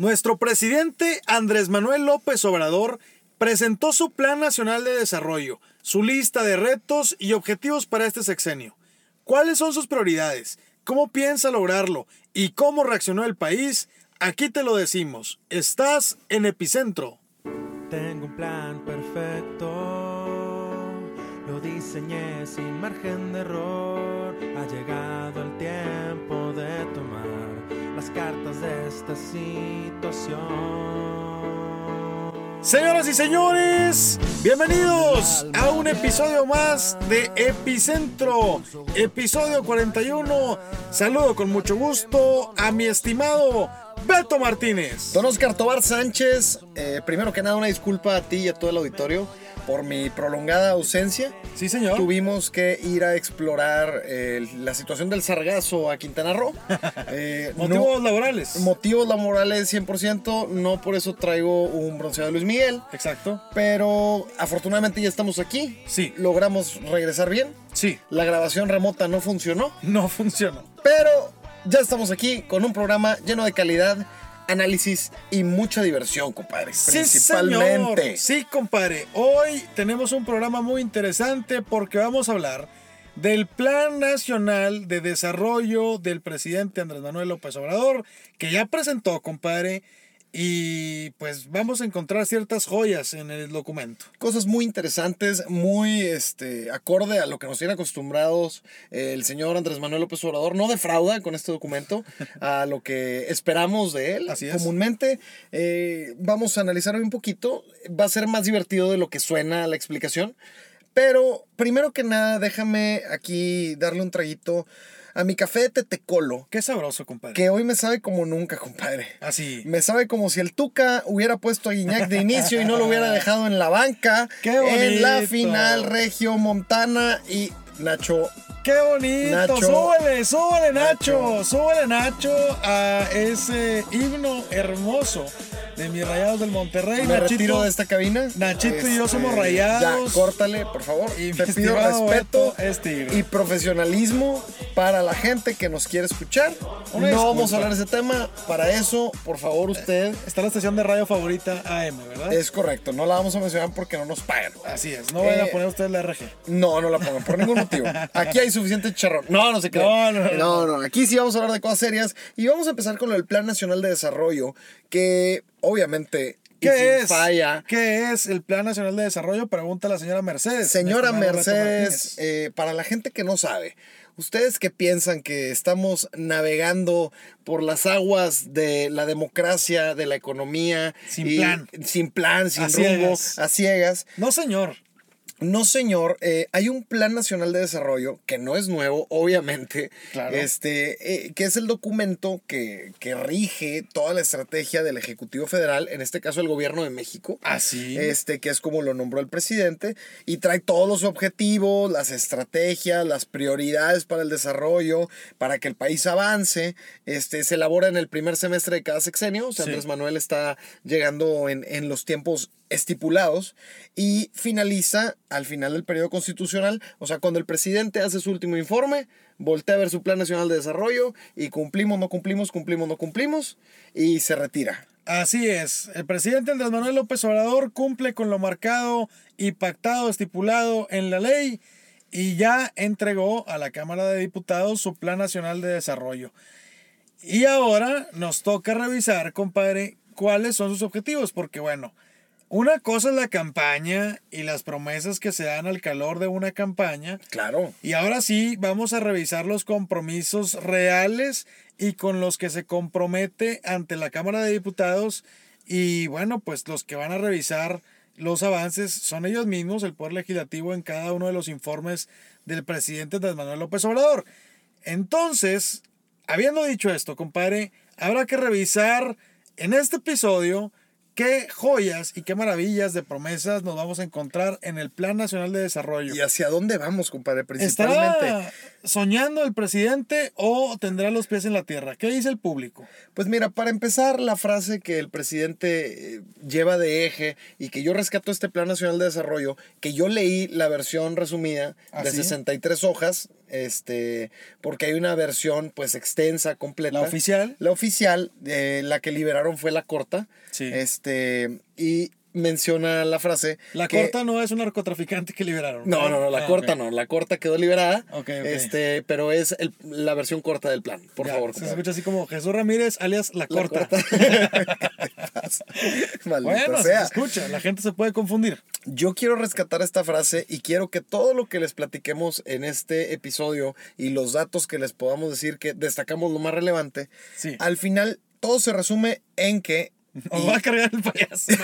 Nuestro presidente Andrés Manuel López Obrador presentó su Plan Nacional de Desarrollo, su lista de retos y objetivos para este sexenio. ¿Cuáles son sus prioridades? ¿Cómo piensa lograrlo? ¿Y cómo reaccionó el país? Aquí te lo decimos. Estás en Epicentro. Tengo un plan perfecto, lo diseñé sin margen de error. Ha llegado el tiempo de tomar las cartas de esta situación. Señoras y señores, bienvenidos a un episodio más de Epicentro, episodio 41. Saludo con mucho gusto a mi estimado Beto Martínez. Don Oscar Tobar Sánchez, eh, primero que nada una disculpa a ti y a todo el auditorio por mi prolongada ausencia. Sí, señor. Tuvimos que ir a explorar eh, la situación del sargazo a Quintana Roo. Eh, Motivos no- laborales. Motivos laborales 100%, no por eso traigo un bronceado de Luis Miguel. Exacto. Pero afortunadamente ya estamos aquí. Sí. Logramos regresar bien. Sí, La grabación remota no funcionó. no funcionó. Pero ya estamos aquí con un programa lleno de calidad, análisis y mucha diversión, compadre. Sí, Principalmente. señor. Sí, compadre. Hoy tenemos un programa muy interesante porque vamos a hablar del Plan Nacional de Desarrollo del presidente Andrés Manuel López Obrador, que ya presentó, compadre, y pues vamos a encontrar ciertas joyas en el documento. Cosas muy interesantes, muy este, acorde a lo que nos tiene acostumbrados el señor Andrés Manuel López Obrador. No defrauda con este documento a lo que esperamos de él Así es. comúnmente. Eh, vamos a analizar un poquito. Va a ser más divertido de lo que suena la explicación. Pero primero que nada, déjame aquí darle un traguito a mi café de Tetecolo. Qué sabroso, compadre. Que hoy me sabe como nunca, compadre. Así. Me sabe como si el Tuca hubiera puesto a Guiñac de inicio y no lo hubiera dejado en la banca. ¡Qué En la bonito! final Regio Montana y Nacho. ¡Qué bonito! Nacho. súbele, súbele, Nacho. Nacho. Súbele, Nacho, a ese himno hermoso de mis rayados del Monterrey. Me Nachito, retiro de esta cabina. Nachito y yo Este, somos rayados. Ya, córtale, por favor. Y Te pido respeto Beto es tigre. y profesionalismo para la gente que nos quiere escuchar. Una no vamos a hablar de ese tema. Para eso, por favor, usted. Está la estación de radio favorita AM, ¿verdad? Es correcto, no la vamos a mencionar porque no nos pagan. Así es. No vayan a Eh, poner ustedes la RG. No, no la pongan por ningún motivo. Aquí hay suficiente charrón. No, no se crean. No, no, no. no, no. Aquí sí vamos a hablar de cosas serias y vamos a empezar con el Plan Nacional de Desarrollo, que obviamente ¿Qué es? falla. ¿Qué es el Plan Nacional de Desarrollo? Pregunta la señora Mercedes. Señora Mercedes, eh, para la gente que no sabe, ¿ustedes qué piensan que estamos navegando por las aguas de la democracia, de la economía? Sin y- plan. Sin plan, sin A rumbo, ciegas. a ciegas. No, señor. No, señor. eh, hay un Plan Nacional de Desarrollo que no es nuevo, obviamente. Claro. Este, eh, que es el documento que, que rige toda la estrategia del Ejecutivo Federal, en este caso el Gobierno de México. Así. Este, que es como lo nombró el presidente, y trae todos los objetivos, las estrategias, las prioridades para el desarrollo, para que el país avance. Este, se elabora en el primer semestre de cada sexenio. O sea, Sí. Andrés Manuel está llegando en, en los tiempos estipulados y finaliza al final del periodo constitucional. O sea, cuando el presidente hace su último informe, voltea a ver su Plan Nacional de Desarrollo y cumplimos, no cumplimos, cumplimos, no cumplimos, y se retira. Así es. El presidente Andrés Manuel López Obrador cumple con lo marcado y pactado, estipulado en la ley y ya entregó a la Cámara de Diputados su Plan Nacional de Desarrollo. Y ahora nos toca revisar, compadre, cuáles son sus objetivos, porque bueno, una cosa es la campaña y las promesas que se dan al calor de una campaña, Claro. y ahora sí, vamos a revisar los compromisos reales y con los que se compromete ante la Cámara de Diputados. Y bueno, pues los que van a revisar los avances son ellos mismos, el Poder Legislativo, en cada uno de los informes del presidente Andrés Manuel López Obrador. Entonces, habiendo dicho esto, compadre, habrá que revisar en este episodio qué joyas y qué maravillas de promesas nos vamos a encontrar en el Plan Nacional de Desarrollo. ¿Y hacia dónde vamos, compadre? Principalmente. ¿Estará soñando el presidente o tendrá los pies en la tierra? ¿Qué dice el público? Pues mira, para empezar, la frase que el presidente eh, lleva de eje y que yo rescato este Plan Nacional de Desarrollo, que yo leí la versión resumida ¿Ah, de sí? 63 hojas, este, porque hay una versión pues extensa, completa. La oficial. La oficial, eh, la que liberaron fue la corta. Sí. Este, y menciona la frase. La que- corta no es un narcotraficante que liberaron. No, no, no, la Ah, corta no, la corta quedó liberada. Ok, ok. Este, pero es el- la versión corta del plan, por Ya, favor. Se compadre. escucha así como Jesús Ramírez, alias La La Corta. bueno, se sea. escucha, la gente se puede confundir. Yo quiero rescatar esta frase y quiero que todo lo que les platiquemos en este episodio y los datos que les podamos decir que destacamos lo más relevante, Sí. al final todo se resume en que Nos va a cargar el payaso.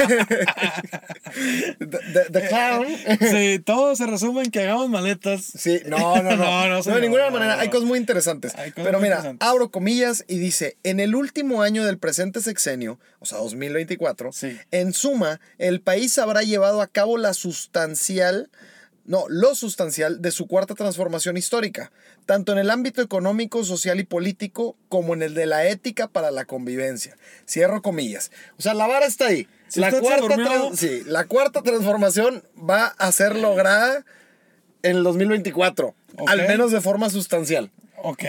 the, the- clown sí, todo se resume en que hagamos maletas. Sí, no, no, no. No, no, de ninguna manera. Hay cosas muy interesantes. Cosas Pero muy mira, interesantes. abro comillas y dice: En el último año del presente sexenio, o sea, 2024, Sí. en suma, el país habrá llevado a cabo la sustancial. No, lo sustancial de su cuarta transformación histórica, tanto en el ámbito económico, social y político, como en el de la ética para la convivencia. Cierro comillas. O sea, la vara está ahí. Si la, cuarta sí, la cuarta transformación va a ser lograda en el 2024, Ok. al menos de forma sustancial. Ok.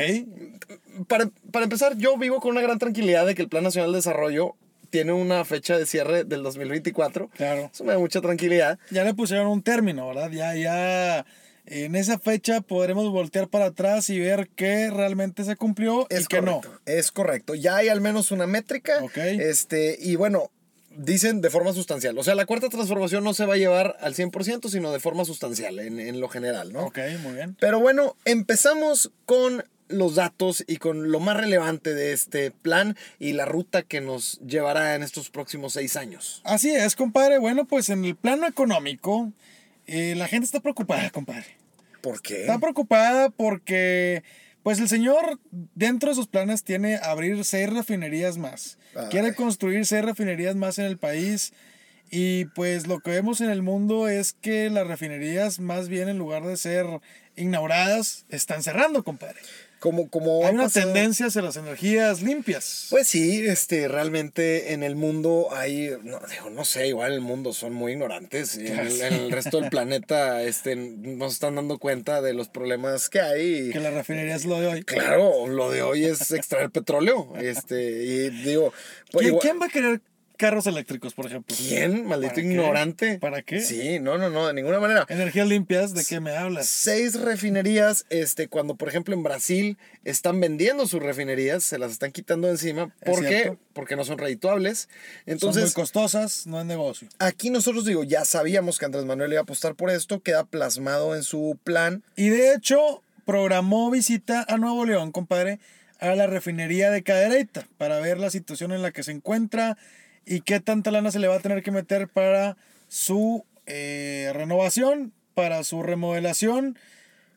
Para, para empezar, yo vivo con una gran tranquilidad de que el Plan Nacional de Desarrollo tiene una fecha de cierre del 2024. Claro. Eso me da mucha tranquilidad. Ya le pusieron un término, ¿verdad? Ya, ya. En esa fecha podremos voltear para atrás y ver qué realmente se cumplió y Es qué no. Es correcto. Ya hay al menos una métrica. Ok. Este, y bueno, dicen de forma sustancial. O sea, la cuarta transformación no se va a llevar al 100%, sino de forma sustancial, en, en lo general, ¿no? Ok, muy bien. Pero bueno, empezamos con los datos y con lo más relevante de este plan y la ruta que nos llevará en estos próximos seis años. Así es, compadre. Bueno, pues en el plano económico, eh, la gente está preocupada, compadre. ¿Por qué? Está preocupada porque, pues el señor, dentro de sus planes, tiene abrir seis refinerías más. Ay. Quiere construir seis refinerías más en el país. Y pues lo que vemos en el mundo es que las refinerías, más bien en lugar de ser inauguradas, están cerrando, compadre. Como, como Hay ha una pasado- tendencia hacia las energías limpias. Pues sí, este, realmente en el mundo hay, no, digo, no sé, igual el mundo son muy ignorantes y en el, en el resto del planeta este, no se están dando cuenta de los problemas que hay. que la refinería es lo de hoy. Claro, lo de hoy es extraer petróleo. Este, y digo, pues ¿Quién, igual- quién va a querer carros eléctricos, por ejemplo? ¿Quién? Maldito ¿Para qué? ignorante. ¿Para qué? Sí, no, no, no, de ninguna manera. Energías limpias, ¿de qué me hablas? Seis refinerías, este, cuando por ejemplo en Brasil están vendiendo sus refinerías, se las están quitando de encima. ¿Por qué? cierto. Porque no son redituables. Entonces, Son muy costosas, no es negocio. aquí nosotros digo, ya sabíamos que Andrés Manuel iba a apostar por esto, queda plasmado en su plan. Y de hecho, programó visita a Nuevo León, compadre, a la refinería de Cadereyta para ver la situación en la que se encuentra y qué tanta lana se le va a tener que meter para su eh, renovación, para su remodelación.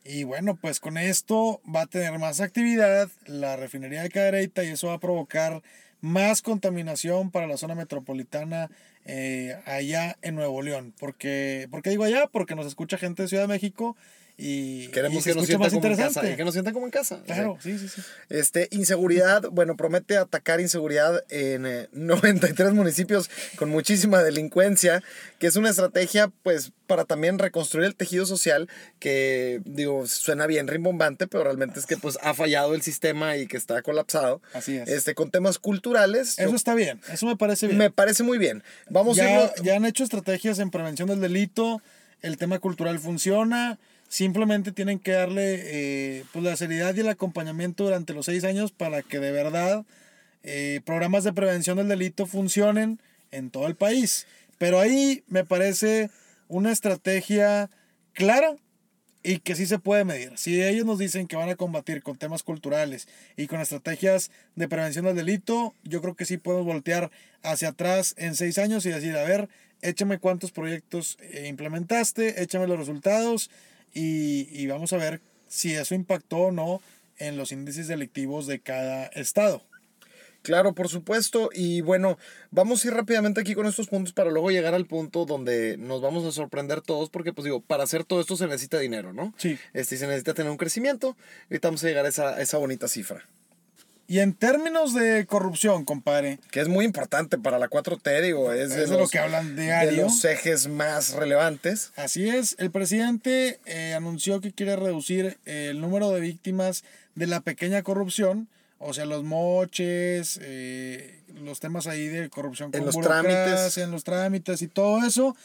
Y bueno, pues con esto va a tener más actividad la refinería de Cadereyta y eso va a provocar más contaminación para la zona metropolitana eh, allá en Nuevo León. Porque, ¿Por qué digo allá? Porque nos escucha gente de Ciudad de México y, y Queremos se que nos escucha sienta más como en casa. Y que nos sienta como en casa. Claro, sí, sí, sí. Este, inseguridad, bueno, promete atacar inseguridad en eh, 93 municipios con muchísima delincuencia, que es una estrategia, pues, para también reconstruir el tejido social, que, digo, suena bien rimbombante, pero realmente es que, pues, ha fallado el sistema y que está colapsado. Así es. Este, con temas culturales, Eso yo- está bien, eso me parece bien. me parece muy bien. Vamos a ya, irlo- ya han hecho estrategias en prevención del delito, el tema cultural funciona, simplemente tienen que darle eh, pues la seriedad y el acompañamiento durante los seis años para que de verdad eh, programas de prevención del delito funcionen en todo el país. Pero ahí me parece una estrategia clara y que sí se puede medir. Si ellos nos dicen que van a combatir con temas culturales y con estrategias de prevención del delito, yo creo que sí podemos voltear hacia atrás en seis años y decir, a ver, échame cuántos proyectos eh, implementaste, échame los resultados y, y vamos a ver si eso impactó o no en los índices delictivos de cada estado. Claro, por supuesto. Y bueno, vamos a ir rápidamente aquí con estos puntos para luego llegar al punto donde nos vamos a sorprender todos, porque pues digo, para hacer todo esto se necesita dinero, ¿no? Sí. Este, se necesita tener un crecimiento. Ahorita vamos a llegar a esa, a esa bonita cifra. Y en términos de corrupción, compadre, Que es muy importante para la 4T, digo, es de, Es de lo los, que hablan de diario. los ejes más relevantes. Así es, el presidente eh, anunció que quiere reducir eh, el número de víctimas de la pequeña corrupción, o sea, los moches, eh, los temas ahí de corrupción En con los burocracia, trámites. en los trámites y todo eso,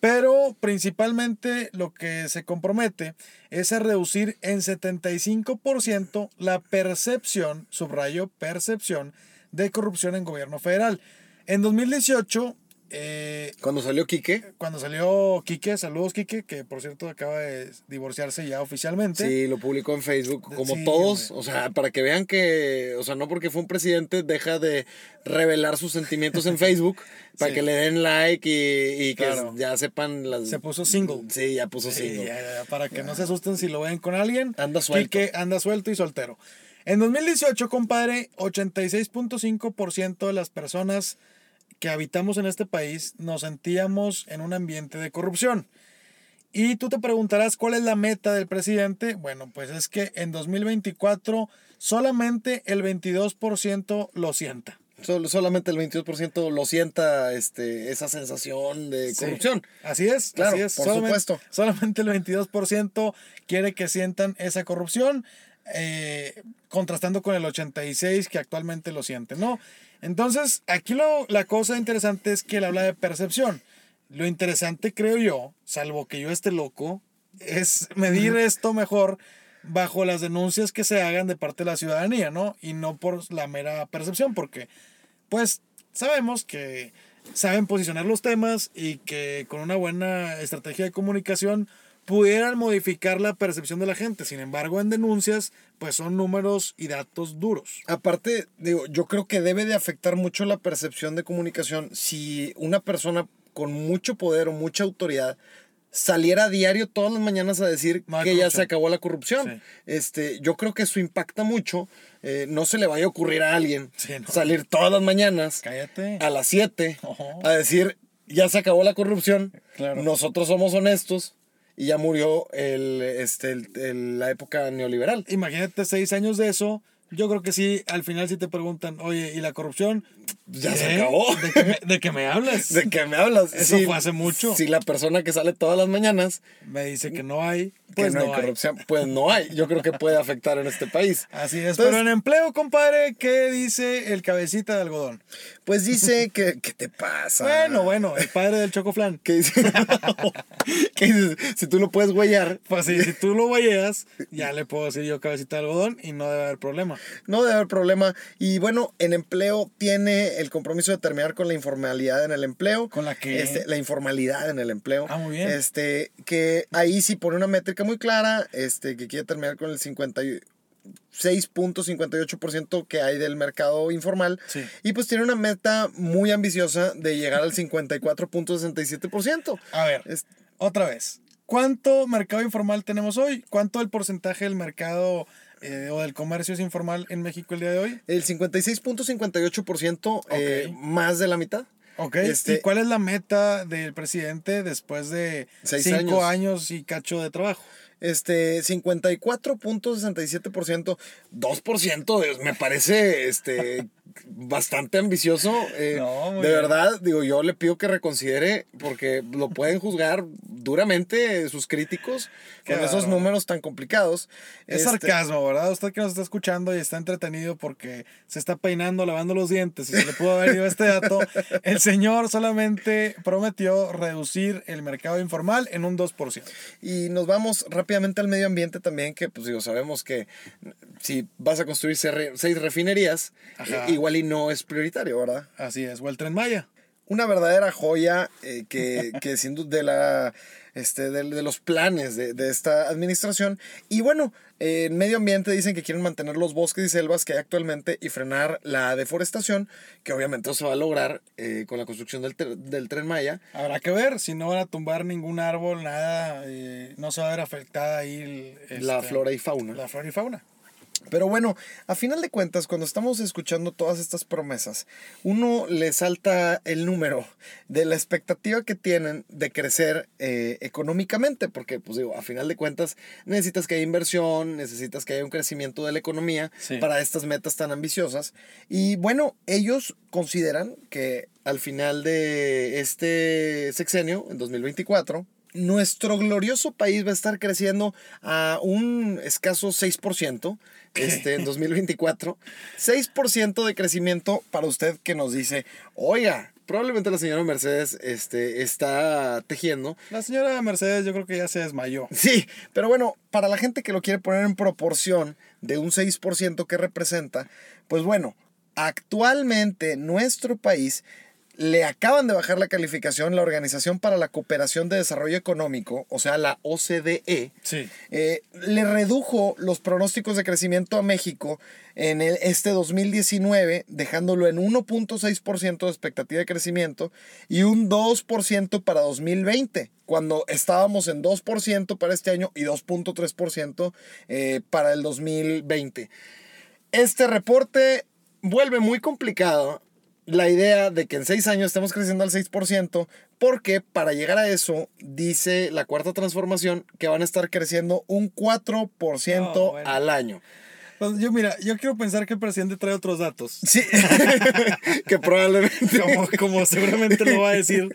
pero principalmente lo que se compromete es a reducir en 75% la percepción, subrayo, percepción de corrupción en gobierno federal. En 2018, eh, Cuando salió Quique, cuando salió Quique, saludos Quique, que por cierto acaba de divorciarse ya oficialmente. sí, lo publicó en Facebook, como Sí, todos, hombre. o sea, para que vean que, o sea, no porque fue un presidente deja de revelar sus sentimientos en Facebook, para Sí. que le den like y, y que Claro. ya sepan las... Se puso single. Sí, ya puso Sí, single. ya, ya, para que no se asusten si lo ven con alguien. Anda suelto. Quique anda suelto y soltero. En 2018, compadre, 86.5% de las personas que habitamos en este país nos sentíamos en un ambiente de corrupción. Y tú te preguntarás cuál es la meta del presidente. Bueno, pues es que en 2024 solamente el 22% lo sienta. Sol- solamente el 22% lo sienta este, esa sensación de Sí. corrupción. Así es, Claro, así es. por solamente, supuesto. Solamente el 22% quiere que sientan esa corrupción, eh, contrastando con el 86% que actualmente lo sienten, ¿no? Entonces, aquí lo, la cosa interesante es que él habla de percepción. Lo interesante, creo yo, salvo que yo esté loco, es medir esto mejor bajo las denuncias que se hagan de parte de la ciudadanía, ¿no? Y no por la mera percepción, porque pues sabemos que saben posicionar los temas y que con una buena estrategia de comunicación pudieran modificar la percepción de la gente. Sin embargo, en denuncias, pues son números y datos duros. Aparte, digo, yo creo que debe de afectar mucho la percepción de comunicación si una persona con mucho poder o mucha autoridad saliera a diario todas las mañanas a decir No que ya se acabó la corrupción. Sí. Este, yo creo que eso impacta mucho. Eh, no se le vaya a ocurrir a alguien Sí, no. salir todas las mañanas Cállate. a las 7 Ojo. a decir ya se acabó la corrupción, Claro. nosotros somos honestos y ya murió el, este, el- el- la época neoliberal. Imagínate seis años de eso. Yo creo que sí, al final si te preguntan, oye, ¿y la corrupción? Ya se ¿Qué? acabó. ¿De qué me, de qué me hablas? ¿De qué me hablas? Eso fue hace mucho. Si la persona que sale todas las mañanas, Me dice que no hay, pues no, hay corrupción, pues no hay. Yo creo que puede afectar en este país. Así es, Entonces- pero en empleo, compadre, ¿qué dice el cabecita de algodón? Pues dice que, ¿qué te pasa? Bueno, bueno, el padre del chocoflan. ¿Qué dice? ¿Qué dices? Si tú lo puedes huellar, Pues sí, si tú lo guayeas, ya le puedo decir yo cabecita de algodón y no debe haber problema. no debe haber problema. Y bueno, en empleo tiene el compromiso de terminar con la informalidad en el empleo. ¿Con la qué? Este, la informalidad en el empleo. Ah, muy bien. Este, que ahí sí pone una métrica muy clara, este, que quiere terminar con el 50 y- 6.58% que hay del mercado informal. Sí. Y pues tiene una meta muy ambiciosa de llegar al 54.67%. A ver, Es- otra vez. ¿Cuánto mercado informal tenemos hoy? ¿Cuánto el porcentaje del mercado eh, o del comercio es informal en México el día de hoy? El 56.58%, eh, Ok. más de la mitad. Ok. Este- ¿Y cuál es la meta del presidente después de Seis cinco años. años y cacho de trabajo? Este, 54.67%, 2%, Dios, me parece este, bastante ambicioso. eh, No, de verdad, digo, yo le pido que reconsidere, porque lo pueden juzgar duramente sus críticos Qué con esos números tan complicados. Es Este, sarcasmo, ¿verdad? Usted que nos está escuchando y está entretenido porque se está peinando, lavando los dientes y se le pudo haber ido este dato. El señor solamente prometió reducir el mercado informal en un 2%. Y nos vamos rápidamente al medio ambiente también, que pues digo, sabemos que si vas a construir seis refinerías, Ajá. eh, igual y no es prioritario, ¿verdad? Así es, o el Tren Maya. una verdadera joya eh, que, que sin duda de, la, este, de, de los planes de, de esta administración. Y bueno, eh, en medio ambiente dicen que quieren mantener los bosques y selvas que hay actualmente y frenar la deforestación, que obviamente no se va a lograr eh, con la construcción del, del tren Maya. Habrá que ver si no van a tumbar ningún árbol, nada, eh, no se va a ver afectada ahí el- la este, flora y fauna. La flora y fauna. Pero bueno, a final de cuentas, cuando estamos escuchando todas estas promesas, uno le salta el número de la expectativa que tienen de crecer eh, económicamente, porque pues digo, a final de cuentas necesitas que haya inversión, necesitas que haya un crecimiento de la economía Sí. para estas metas tan ambiciosas. Y bueno, ellos consideran que al final de este sexenio, en 2024, nuestro glorioso país va a estar creciendo a un escaso 6% este, en 2024. 6% de crecimiento para usted que nos dice, oiga, probablemente la señora Mercedes este, está tejiendo. La señora Mercedes yo creo que ya se desmayó. Sí, pero bueno, para la gente que lo quiere poner en proporción de un 6% que representa, pues bueno, actualmente nuestro país le acaban de bajar la calificación la Organización para la Cooperación de Desarrollo Económico, o sea, la OCDE, Sí. eh, le redujo los pronósticos de crecimiento a México en el, este 2019, dejándolo en 1.6% de expectativa de crecimiento y un 2% para 2020, cuando estábamos en 2% para este año y 2.3% eh, para el 2020. Este reporte vuelve muy complicado la idea de que en seis años estemos creciendo al 6%, porque para llegar a eso, dice la cuarta transformación, que van a estar creciendo un 4% Oh, bueno. al año. Yo mira, yo quiero pensar que el presidente trae otros datos. Sí, que probablemente... Como, como seguramente lo va a decir.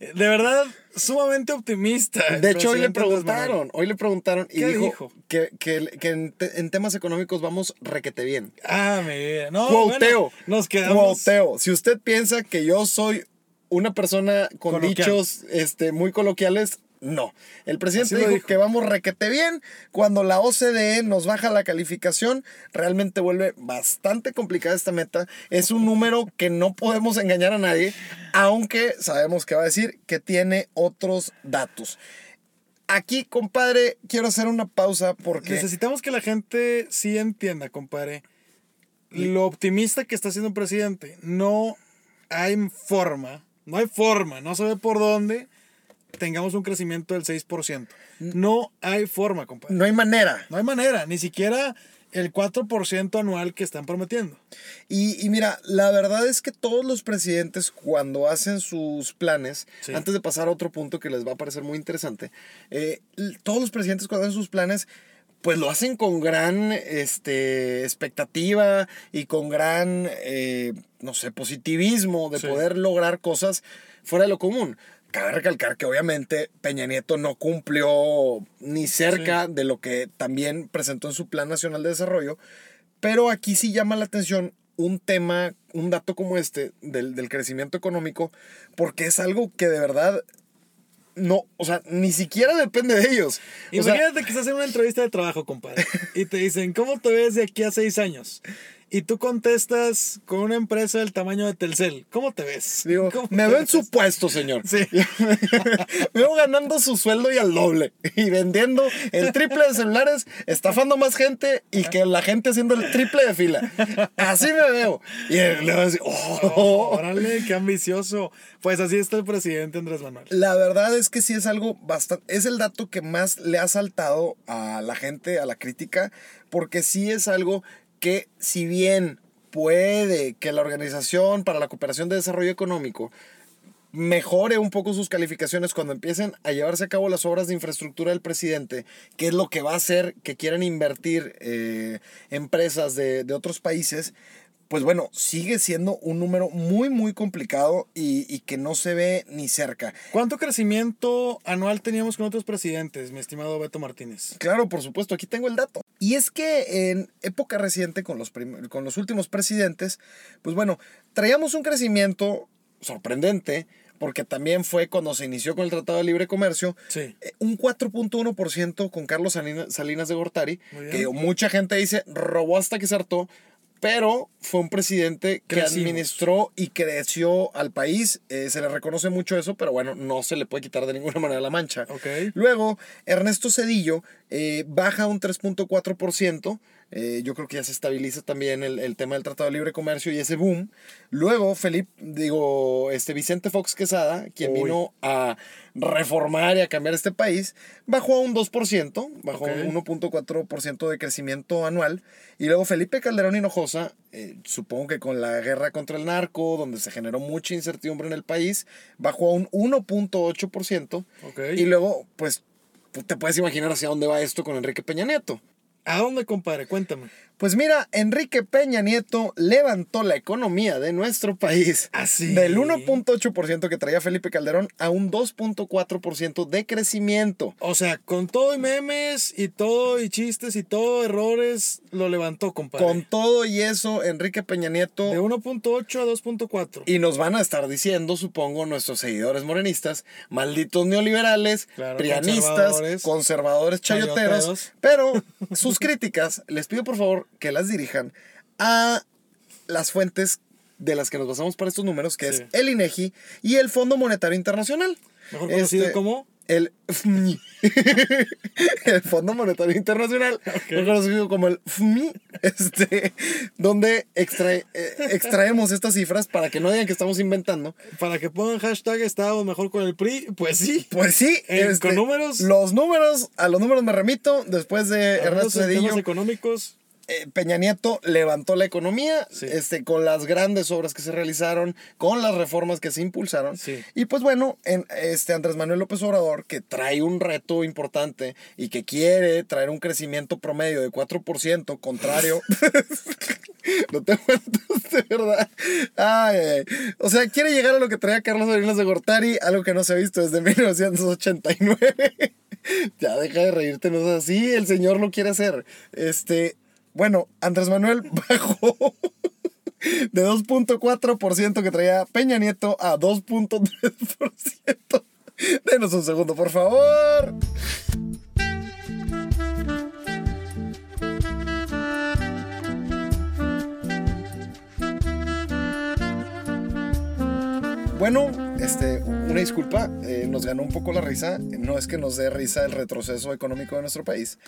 De verdad, sumamente optimista. De hecho, hoy le preguntaron, hoy le preguntaron y ¿Qué dijo, dijo? que, que, que en, te- en temas económicos vamos requete bien. Ah, mi vida. No, Cuauteo. bueno, nos quedamos. Cuauteo. Si usted piensa que yo soy una persona con Coloquial. dichos este, muy coloquiales, no. El presidente dijo. que vamos requete bien. Cuando la OCDE nos baja la calificación, realmente vuelve bastante complicada esta meta. Es un número que no podemos engañar a nadie, aunque sabemos que va a decir que tiene otros datos. Aquí, compadre, quiero hacer una pausa porque... Necesitamos que la gente sí entienda, compadre, lo optimista que está siendo el presidente. No hay forma, no hay forma, no se ve por dónde tengamos un crecimiento del 6%. No hay forma, compadre. No hay manera. No hay manera, ni siquiera el 4% anual que están prometiendo. Y, y mira, la verdad es que todos los presidentes cuando hacen sus planes, Sí. antes de pasar a otro punto que les va a parecer muy interesante, eh, todos los presidentes cuando hacen sus planes, pues lo hacen con gran este, expectativa y con gran, eh, no sé, positivismo de Sí. poder lograr cosas fuera de lo común. Cabe recalcar que obviamente Peña Nieto no cumplió ni cerca de lo que también presentó en su Plan Nacional de Desarrollo, pero aquí sí llama la atención un tema, un dato como este del, del crecimiento económico, porque es algo que de verdad no, o sea, ni siquiera depende de ellos. O sea, Imagínate que estás en una entrevista de trabajo, compadre, y te dicen, ¿cómo te ves de aquí a seis años? Y tú contestas con una empresa del tamaño de Telcel. ¿Cómo te ves? digo, ¿Cómo me veo en su puesto, señor. Sí. me veo ganando su sueldo y al doble. Y vendiendo el triple de celulares, estafando más gente y que la gente haciendo el triple de fila. Así me veo. Y le voy a decir, oh. Órale, qué ambicioso. Pues así está el presidente Andrés Manuel. La verdad es que sí es algo bastante. Es el dato que más le ha saltado a la gente, a la crítica, porque sí es algo que, si bien puede que la Organización para la Cooperación de Desarrollo Económico mejore un poco sus calificaciones cuando empiecen a llevarse a cabo las obras de infraestructura del presidente, que es lo que va a hacer que quieran invertir eh, empresas de, de otros países, pues bueno, sigue siendo un número muy, muy complicado y, y que no se ve ni cerca. ¿Cuánto crecimiento anual teníamos con otros presidentes, mi estimado Beto Martínez? Claro, por supuesto, aquí tengo el dato. Y es que en época reciente, con los, con los últimos presidentes, pues bueno, traíamos un crecimiento sorprendente, porque también fue cuando se inició con el Tratado de Libre Comercio, Sí. eh, un 4.1% con Carlos Salina- Salinas de Gortari, que mucha gente dice robó hasta que se hartó, pero fue un presidente que Crecimos. administró y creció al país. Eh, se le reconoce mucho eso, pero bueno, no se le puede quitar de ninguna manera la mancha. Luego, Ernesto Cedillo eh, baja un 3.4%, Eh, yo creo que ya se estabiliza también el, el, tema del Tratado de Libre Comercio y ese boom. Luego, Felipe, digo, este Vicente Fox Quesada, quien Uy. vino a reformar y a cambiar este país, bajó a un 2%, bajó Ok. a un 1.4% de crecimiento anual. Y luego Felipe Calderón Hinojosa, eh, supongo que con la guerra contra el narco, donde se generó mucha incertidumbre en el país, bajó a un 1.8%. Ok. Y luego, pues, te puedes imaginar hacia dónde va esto con Enrique Peña Nieto. ¿A dónde, compadre? Cuéntame. Pues mira, Enrique Peña Nieto levantó la economía de nuestro país Así. del 1.8% que traía Felipe Calderón a un 2.4% de crecimiento. O sea, con todo y memes y todo y chistes y todo errores, lo levantó, compadre. Con todo y eso, Enrique Peña Nieto... De 1.8 a 2.4. Y nos van a estar diciendo, supongo, nuestros seguidores morenistas, malditos neoliberales, Claro, prianistas, conservadores, conservadores, chayoteros. chayoteros. Pero sus críticas, les pido por favor que las dirijan a las fuentes de las que nos basamos para estos números, que Sí. es el INEGI y el Fondo Monetario Internacional. Mejor conocido Este, como... El FMI. el Fondo Monetario Internacional, mejor conocido como el FMI, este, donde extrae- eh, extraemos estas cifras para que no digan que estamos inventando. Para que pongan hashtag estábamos mejor con el PRI, pues sí. Pues sí, Eh, con números. Los números, a los números me remito. Después de Ernesto Cedillo, económicos. Eh, Peña Nieto levantó la economía Sí. este, con las grandes obras que se realizaron, con las reformas que se impulsaron. Sí. Y pues bueno, en, este Andrés Manuel López Obrador, que trae un reto importante y que quiere traer un crecimiento promedio de 4%, contrario. no te aguantas, de verdad. Ay, ay, ay. O sea, quiere llegar a lo que traía Carlos Salinas de Gortari, algo que no se ha visto desde 1989. ya deja de reírte, no es así, el señor lo quiere hacer. Este, bueno, Andrés Manuel bajó de 2.4% que traía Peña Nieto a 2.3%. Denos un segundo, por favor. Bueno, este, una disculpa, eh, nos ganó un poco la risa. No es que nos dé risa el retroceso económico de nuestro país,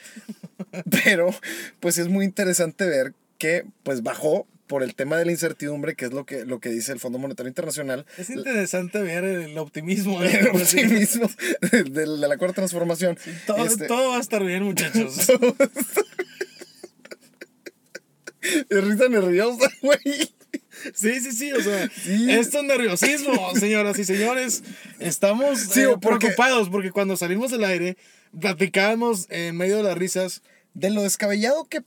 pero pues es muy interesante ver que pues bajó por el tema de la incertidumbre, que es lo que, lo que dice el Fondo Monetario Internacional. Es interesante ver el optimismo. ¿eh? El optimismo de, de la cuarta transformación. Todo, Este, todo va a estar bien, muchachos. es risa nerviosa, güey. Sí, sí, sí, o sea, Sí. esto es nerviosismo, señoras y señores. Estamos Sí, eh, porque- preocupados porque cuando salimos del aire, platicábamos en medio de las risas. De lo descabellado que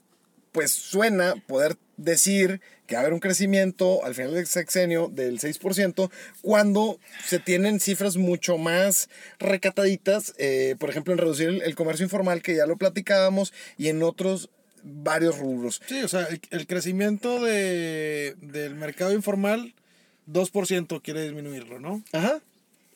pues suena poder decir que va a haber un crecimiento al final del sexenio del 6% cuando se tienen cifras mucho más recataditas, eh, por ejemplo en reducir el, el comercio informal que ya lo platicábamos y en otros varios rubros. Sí, o sea, el, el crecimiento de, del mercado informal, 2% quiere disminuirlo, ¿no? Ajá.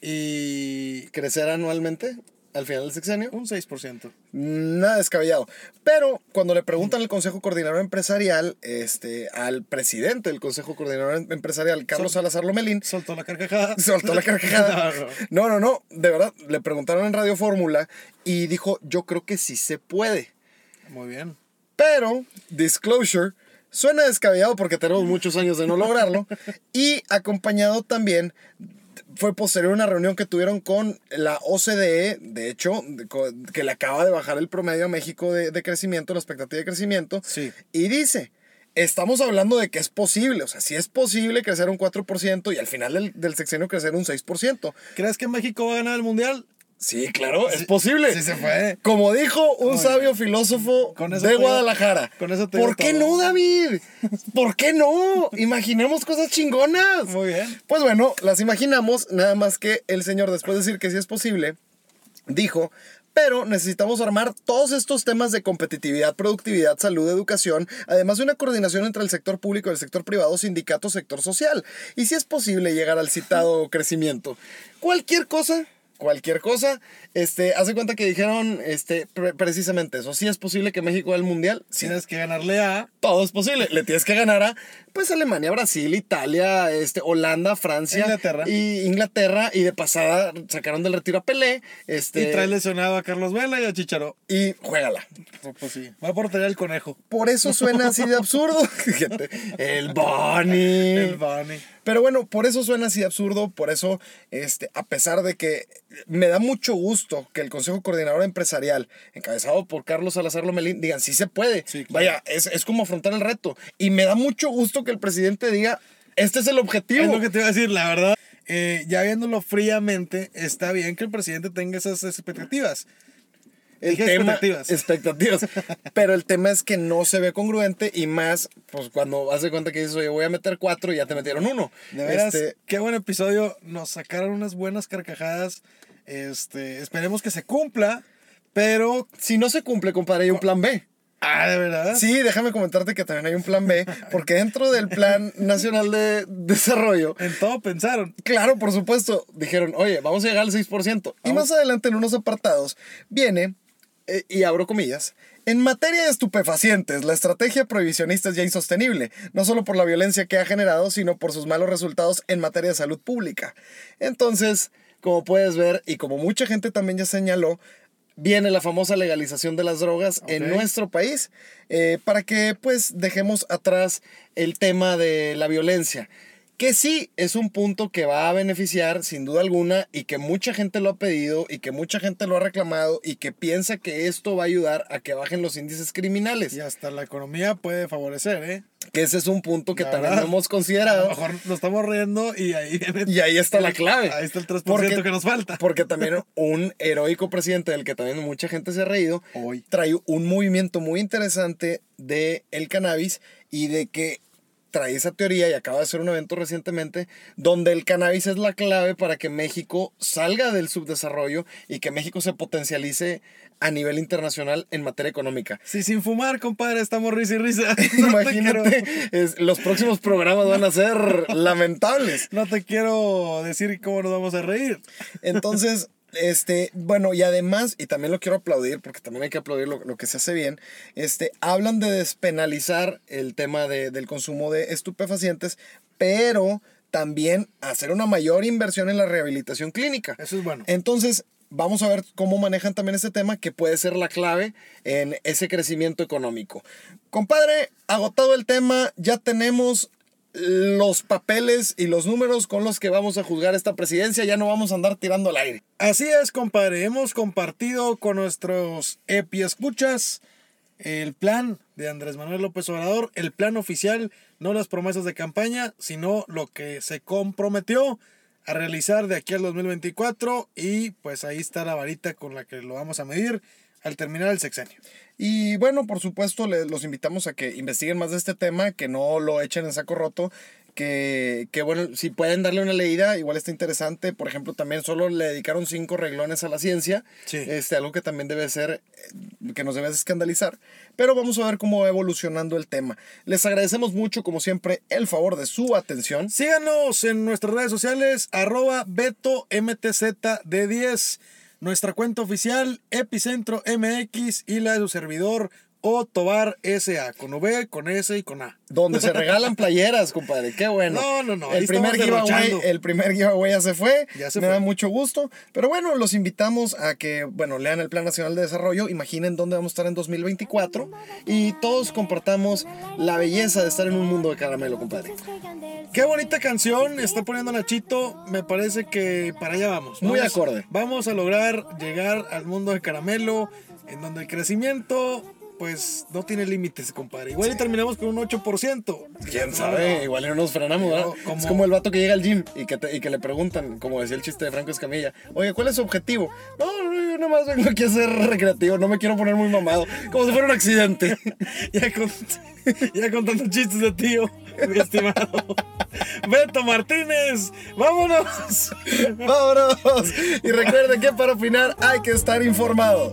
Y Crecer anualmente al final del sexenio. un 6%. Nada descabellado. Pero cuando le preguntan al Consejo Coordinador Empresarial, este, al presidente del Consejo Coordinador Empresarial, Carlos Sol- Salazar Lomelín, Soltó la carcajada. Soltó la carcajada. No, no. No, no, no. De verdad, le preguntaron en Radio Fórmula y dijo, yo creo que sí se puede. Muy bien. Pero, disclosure, suena descabellado porque tenemos muchos años de no lograrlo. Y acompañado también, fue posterior a una reunión que tuvieron con la OCDE, de hecho, que le acaba de bajar el promedio a México de, de crecimiento, la expectativa de crecimiento. Sí. Y dice, estamos hablando de que es posible, o sea, sí es posible crecer un 4% y al final del, del sexenio crecer un 6%. ¿Crees que México va a ganar el mundial? Sí, claro, es posible. Sí se puede. Como dijo un sabio filósofo Con eso de Guadalajara. con eso te ¿Por qué todo. no, David? ¿Por qué no? Imaginemos cosas chingonas. Muy bien. Pues bueno, las imaginamos, nada más que el señor, después de decir que sí es posible, dijo, pero necesitamos armar todos estos temas de competitividad, productividad, salud, educación, además de una coordinación entre el sector público y el sector privado, sindicato, sector social. Y si es posible llegar al citado crecimiento. Cualquier cosa cualquier cosa. Este, hace cuenta que dijeron este, pre- precisamente eso. Sí es posible que México el mundial. Sí, Tienes que ganarle a. todo es posible. Le tienes que ganar a pues Alemania, Brasil, Italia, este, Holanda, Francia Inglaterra. y Inglaterra. Y de pasada sacaron del retiro a Pelé. Este, Y trae lesionado a Carlos Vela y a Chicharo. y juégala. Pues sí. Va a portería el conejo. Por eso suena así de absurdo. El Bonnie. El Bunny. Pero bueno, por eso suena así de absurdo, por eso, este, a pesar de que me da mucho gusto que el Consejo Coordinador Empresarial, encabezado por Carlos Salazar Lomelín, digan, sí se puede. Sí, claro. Vaya, es, es como afrontar el reto. Y me da mucho gusto que el presidente diga, este es el objetivo. Es lo que te iba a decir, la verdad. eh, ya viéndolo fríamente, está bien que el presidente tenga esas expectativas. El Dije tema, expectativas. expectativas. Pero el tema es que no se ve congruente y más, pues cuando hace cuenta que dices, oye, voy a meter cuatro y ya te metieron uno. De veras, Este, qué buen episodio. Nos sacaron unas buenas carcajadas. Este, esperemos que se cumpla, pero... si no se cumple, compadre, hay un plan B. Ah, de verdad. Sí, déjame comentarte que también hay un plan B, porque dentro del Plan Nacional de Desarrollo, En todo pensaron. claro, por supuesto, dijeron, oye, vamos a llegar al 6%. Y más adelante en unos apartados viene, eh, y abro comillas, en materia de estupefacientes, la estrategia prohibicionista es ya insostenible, no solo por la violencia que ha generado, sino por sus malos resultados en materia de salud pública. Entonces, como puedes ver, y como mucha gente también ya señaló, viene la famosa legalización de las drogas en nuestro país eh, para que pues dejemos atrás el tema de la violencia. Que sí es un punto que va a beneficiar sin duda alguna y que mucha gente lo ha pedido y que mucha gente lo ha reclamado y que piensa que esto va a ayudar a que bajen los índices criminales. Y hasta la economía puede favorecer, ¿eh? Que ese es un punto que La también verdad, no hemos A lo considerado. mejor nos estamos riendo y ahí viene- Y ahí está la clave. Ahí está el 3% Porque- que nos falta. Porque también un heroico presidente del que también mucha gente se ha reído, Hoy. trae un movimiento muy interesante de el cannabis y de que trae esa teoría y acaba de hacer un evento recientemente donde el cannabis es la clave para que México salga del subdesarrollo y que México se potencialice a nivel internacional en materia económica. Si sin fumar, compadre, estamos risa y risa. No Imagínate, es- los próximos programas van a ser lamentables. No te quiero decir cómo nos vamos a reír. Entonces, este, bueno, y además, y también lo quiero aplaudir, porque también hay que aplaudir lo, lo que se hace bien, este, hablan de despenalizar el tema de- del consumo de estupefacientes, pero también hacer una mayor inversión en la rehabilitación clínica. Eso es bueno. Entonces, vamos a ver cómo manejan también este tema que puede ser la clave en ese crecimiento económico. Compadre, agotado el tema, ya tenemos los papeles y los números con los que vamos a juzgar esta presidencia, ya no vamos a andar tirando al aire. Así es, compadre. Hemos compartido con nuestros EPI escuchas el plan de Andrés Manuel López Obrador, el plan oficial, no las promesas de campaña, sino lo que se comprometió a realizar de aquí al 2024 y pues ahí está la varita con la que lo vamos a medir al terminar el sexenio. Y bueno, por supuesto, le- los invitamos a que investiguen más de este tema, que no lo echen en saco roto, que, que bueno, si pueden darle una leída, igual está interesante. Por ejemplo, también solo le dedicaron cinco reglones a la ciencia, Sí. este, algo que también debe ser, eh, que nos debe escandalizar. Pero vamos a ver cómo va evolucionando el tema. Les agradecemos mucho, como siempre, el favor de su atención. Síganos en nuestras redes sociales, arroba Beto MTZ de 10, nuestra cuenta oficial, Epicentro MX y la de su servidor, O Tobar SA, con V, con S y con A. Donde se regalan playeras, compadre. Qué bueno. No, no, no, El primer, giveaway, el primer giveaway ya se fue. Ya se Me fue. da mucho gusto. Pero bueno, los invitamos a que, bueno, lean el Plan Nacional de Desarrollo. Imaginen dónde vamos a estar en 2024. Y todos compartamos la belleza de estar en un mundo de caramelo, compadre. Qué bonita canción está poniendo Nachito. Me parece que para allá vamos. Muy Vamos- acorde. Vamos a lograr llegar al mundo de caramelo, en donde el crecimiento, pues, no tiene límites, compadre. Igual y terminamos con un 8%. ¿Quién sabe? no. Igual y no nos frenamos, ¿verdad? Como- Es como el vato que llega al gym y que, te- y que le preguntan, como decía el chiste de Franco Escamilla, oye, ¿cuál es su objetivo? No, no, yo nada más vengo aquí a ser recreativo, no me quiero poner muy mamado, como si fuera un accidente. Ya, con- ya contando chistes de tío, mi estimado. Beto Martínez, vámonos. ¡Vámonos! Y recuerden que para opinar hay que estar informado.